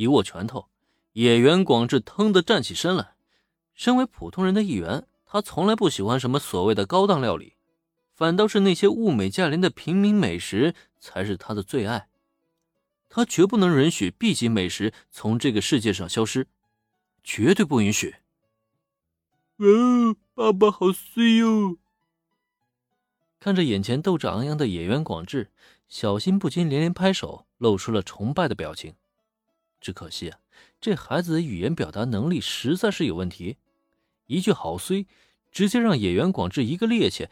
一握拳头，野原广志腾地站起身来。身为普通人的一员，他从来不喜欢什么所谓的高档料理，反倒是那些物美价廉的平民美食才是他的最爱。他绝不能允许 B 级美食从这个世界上消失，绝对不允许。哇，爸爸好帅哟！看着眼前斗志昂扬的野原广志，小新不禁连连拍手，露出了崇拜的表情。只可惜啊，这孩子的语言表达能力实在是有问题，一句“好衰”，直接让野原广志一个趔趄，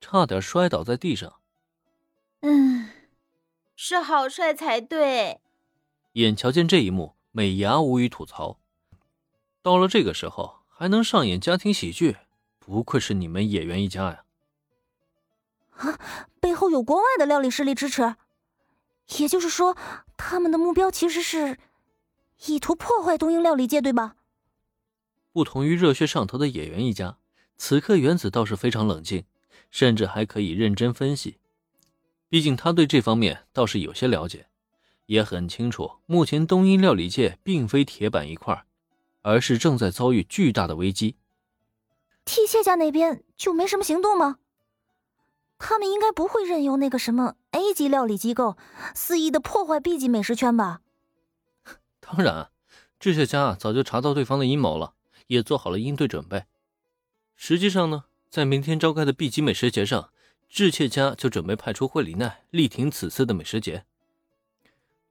差点摔倒在地上。嗯，是好帅才对。眼瞧见这一幕，美伢无语吐槽：“到了这个时候。”还能上演家庭喜剧，不愧是你们野原一家呀！啊，背后有国外的料理势力支持，也就是说，他们的目标其实是意图破坏东瀛料理界，对吧？不同于热血上头的野原一家，此刻原子倒是非常冷静，甚至还可以认真分析。毕竟他对这方面倒是有些了解，也很清楚，目前东瀛料理界并非铁板一块。而是正在遭遇巨大的危机。替谢家那边就没什么行动吗？他们应该不会任由那个什么 A 级料理机构肆意的破坏 B 级美食圈吧？当然，智谢家早就查到对方的阴谋了，也做好了应对准备。实际上呢，在明天召开的 B 级美食节上，智谢家就准备派出惠里奈力挺此次的美食节。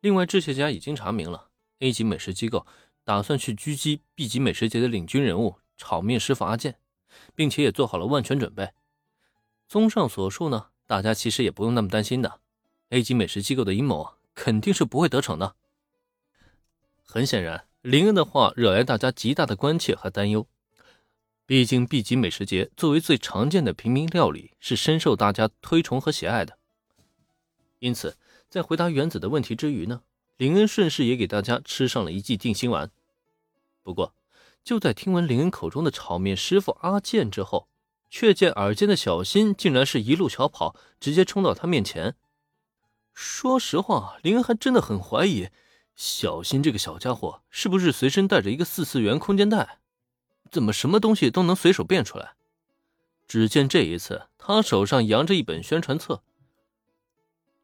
另外，智谢家已经查明了 A 级美食机构。打算去狙击 B 级美食节的领军人物炒面师傅阿健，并且也做好了万全准备。综上所述呢，大家其实也不用那么担心的。A 级美食机构的阴谋肯定是不会得逞的。很显然，林恩的话惹来大家极大的关切和担忧。毕竟 B 级美食节作为最常见的平民料理，是深受大家推崇和喜爱的。因此，在回答原子的问题之余呢？林恩顺势也给大家吃上了一剂定心丸。不过，就在听闻林恩口中的炒面师傅阿健之后，却见耳尖的小新竟然是一路小跑，直接冲到他面前。说实话，林恩还真的很怀疑小新这个小家伙是不是随身带着一个四次元空间袋，怎么什么东西都能随手变出来？只见这一次，他手上扬着一本宣传册。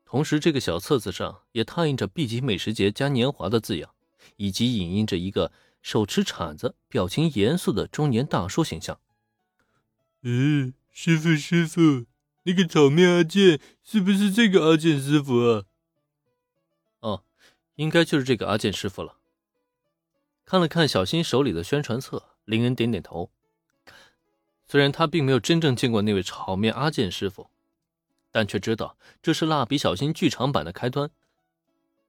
同时，这个小册子上也拓印着 “B 级美食节嘉年华”的字样，以及影印着一个手持铲子、表情严肃的中年大叔形象。嗯，师傅，师傅，那个炒面阿健是不是这个阿健师傅啊？应该就是这个阿健师傅了。看了看小新手里的宣传册，林恩点点头。虽然他并没有真正见过那位炒面阿健师傅。但却知道这是蜡笔小新剧场版的开端。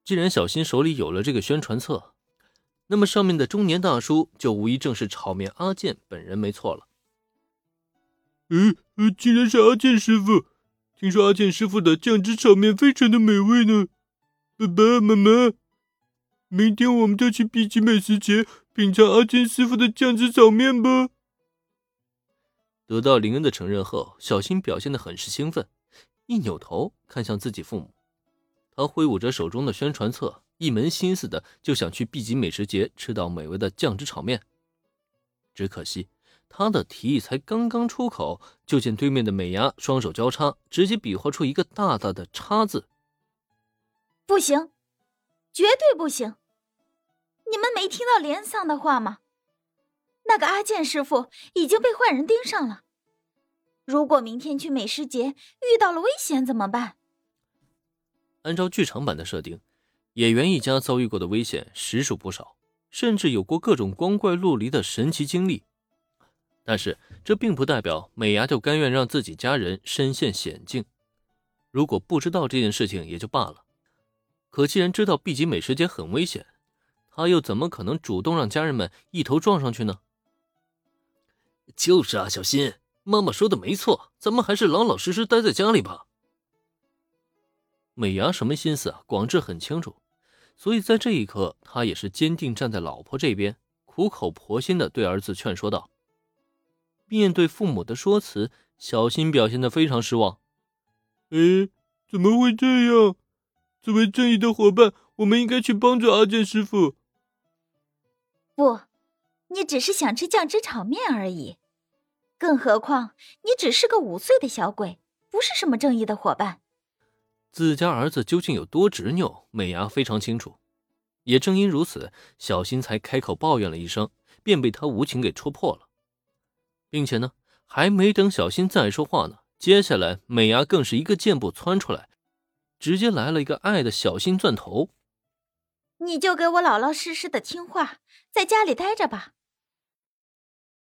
既然小新手里有了这个宣传册，那么上面的中年大叔就无疑正是炒面阿健本人没错了。嗯，竟然是阿健师傅！听说阿健师傅的酱汁炒面非常的美味呢。爸爸妈妈，明天我们就去 B 级美食节品尝阿健师傅的酱汁炒面吧。得到林恩的承认后，小新表现的很是兴奋。一扭头看向自己父母，他挥舞着手中的宣传册，一门心思的就想去 B 级美食节吃到美味的酱汁炒面。只可惜，他的提议才刚刚出口，就见对面的美伢双手交叉，直接比划出一个大大的“叉”字。不行，绝对不行！你们没听到连桑的话吗？那个阿健师傅已经被坏人盯上了。如果明天去美食节遇到了危险怎么办？按照剧场版的设定，野原一家遭遇过的危险实属不少，甚至有过各种光怪陆离的神奇经历。但是这并不代表美伢就甘愿让自己家人身陷险境。如果不知道这件事情也就罢了，可既然知道 B 级美食街很危险，他又怎么可能主动让家人们一头撞上去呢？就是啊，小新。妈妈说的没错，咱们还是老老实实待在家里吧。美伢什么心思啊？广志很清楚，所以在这一刻，他也是坚定站在老婆这边，苦口婆心的对儿子劝说道。面对父母的说辞，小新表现的非常失望。哎，怎么会这样？作为正义的伙伴，我们应该去帮助阿健师傅，不，你只是想吃酱汁炒面而已。更何况你只是个五岁的小鬼，不是什么正义的伙伴。自家儿子究竟有多执拗，美伢非常清楚。也正因如此，小新才开口抱怨了一声，便被他无情给戳破了，并且呢，还没等小新再说话呢，接下来美伢更是一个箭步窜出来，直接来了一个爱的小心钻头。你就给我老老实实的听话，在家里待着吧，